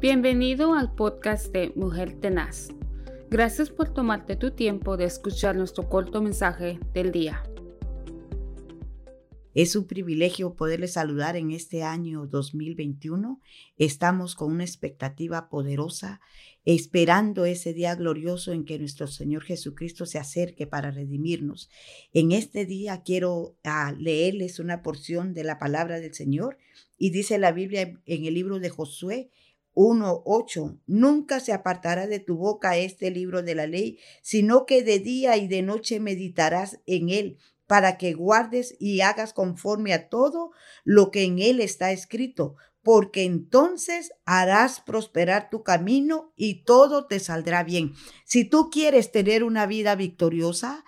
Bienvenido al podcast de Mujer Tenaz. Gracias por tomarte tu tiempo de escuchar nuestro corto mensaje del día. Es un privilegio poderle saludar en este año 2021. Estamos con una expectativa poderosa, esperando ese día glorioso en que nuestro Señor Jesucristo se acerque para redimirnos. En este día quiero ah, leerles una porción de la palabra del Señor y dice la Biblia en el libro de Josué 1.8. Nunca se apartará de tu boca este libro de la ley, sino que de día y de noche meditarás en él para que guardes y hagas conforme a todo lo que en él está escrito, porque entonces harás prosperar tu camino y todo te saldrá bien. Si tú quieres tener una vida victoriosa,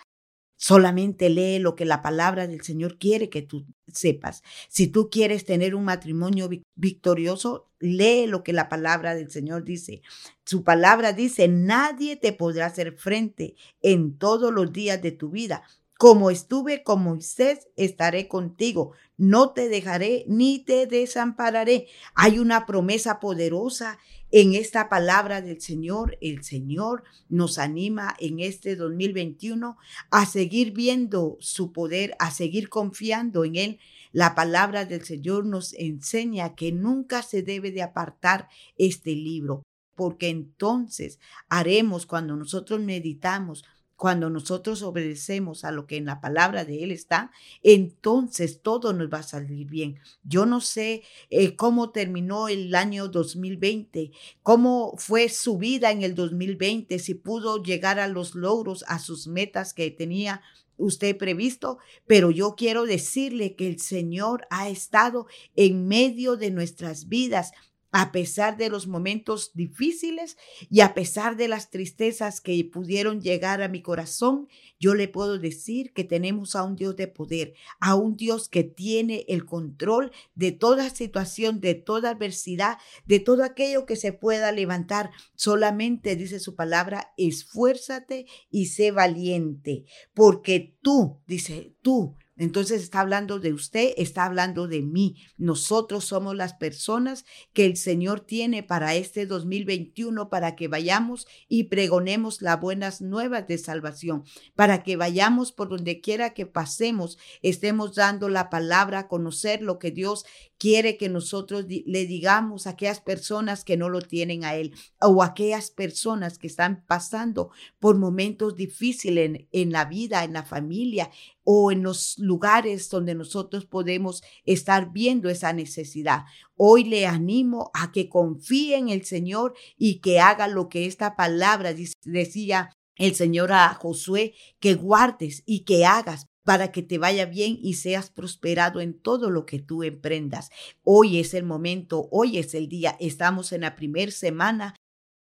Solamente lee lo que la palabra del Señor quiere que tú sepas. Si tú quieres tener un matrimonio victorioso, lee lo que la palabra del Señor dice. Su palabra dice, nadie te podrá hacer frente en todos los días de tu vida. Como estuve con Moisés, estaré contigo. No te dejaré ni te desampararé. Hay una promesa poderosa en esta palabra del Señor. El Señor nos anima en este 2021 a seguir viendo su poder, a seguir confiando en Él. La palabra del Señor nos enseña que nunca se debe de apartar este libro, porque entonces haremos cuando nosotros meditamos cuando nosotros obedecemos a lo que en la palabra de Él está, entonces todo nos va a salir bien. Yo no sé eh, cómo terminó el año 2020, cómo fue su vida en el 2020, si pudo llegar a los logros, a sus metas que tenía usted previsto, pero yo quiero decirle que el Señor ha estado en medio de nuestras vidas a pesar de los momentos difíciles y a pesar de las tristezas que pudieron llegar a mi corazón, yo le puedo decir que tenemos a un Dios de poder, a un Dios que tiene el control de toda situación, de toda adversidad, de todo aquello que se pueda levantar. Solamente dice su palabra, esfuérzate y sé valiente, porque tú, dice, tú entonces está hablando de usted, está hablando de mí. Nosotros somos las personas que el Señor tiene para este 2021 para que vayamos y pregonemos las buenas nuevas de salvación, para que vayamos por donde quiera que pasemos, estemos dando la palabra conocer lo que Dios quiere que nosotros le digamos a aquellas personas que no lo tienen a Él o a aquellas personas que están pasando por momentos difíciles en la vida, en la familia o en los lugares donde nosotros podemos estar viendo esa necesidad. Hoy le animo a que confíe en el Señor y que haga lo que esta palabra decía el Señor a Josué, que guardes y que hagas para que te vaya bien y seas prosperado en todo lo que tú emprendas. Hoy es el momento, hoy es el día, estamos en la primera semana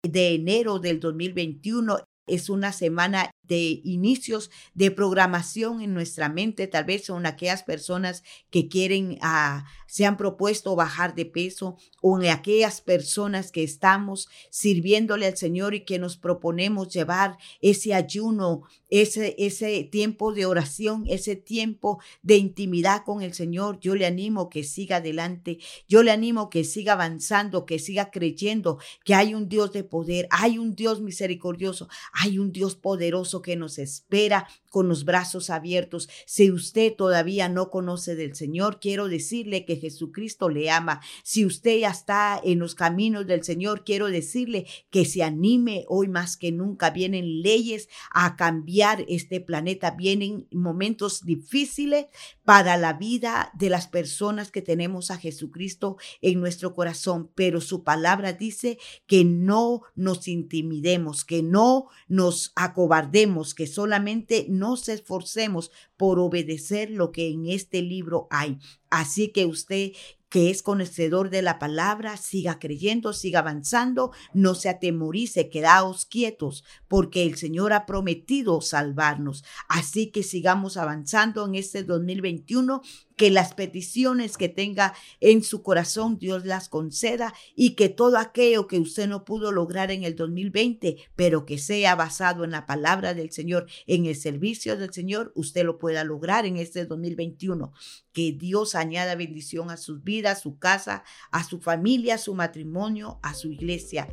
de enero del 2021. Es una semana de inicios de programación en nuestra mente. Tal vez son aquellas personas que quieren, ah, se han propuesto bajar de peso o en aquellas personas que estamos sirviéndole al Señor y que nos proponemos llevar ese ayuno, ese, ese tiempo de oración, ese tiempo de intimidad con el Señor. Yo le animo que siga adelante. Yo le animo que siga avanzando, que siga creyendo que hay un Dios de poder, hay un Dios misericordioso, hay un Dios poderoso que nos espera con los brazos abiertos. Si usted todavía no conoce del Señor, quiero decirle que Jesucristo le ama. Si usted ya está en los caminos del Señor, quiero decirle que se anime hoy más que nunca. Vienen leyes a cambiar este planeta, vienen momentos difíciles para la vida de las personas que tenemos a Jesucristo en nuestro corazón, pero su palabra dice que no nos intimidemos, que no nos acobardemos, que solamente nos esforcemos por obedecer lo que en este libro hay. Así que usted que es conocedor de la palabra, siga creyendo, siga avanzando, no se atemorice, quedaos quietos, porque el Señor ha prometido salvarnos. Así que sigamos avanzando en este 2021 que las peticiones que tenga en su corazón Dios las conceda y que todo aquello que usted no pudo lograr en el 2020, pero que sea basado en la palabra del Señor, en el servicio del Señor, usted lo pueda lograr en este 2021. Que Dios añada bendición a sus vidas, a su casa, a su familia, a su matrimonio, a su iglesia.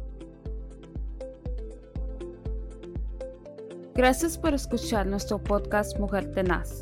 Gracias por escuchar nuestro podcast Mujer Tenaz.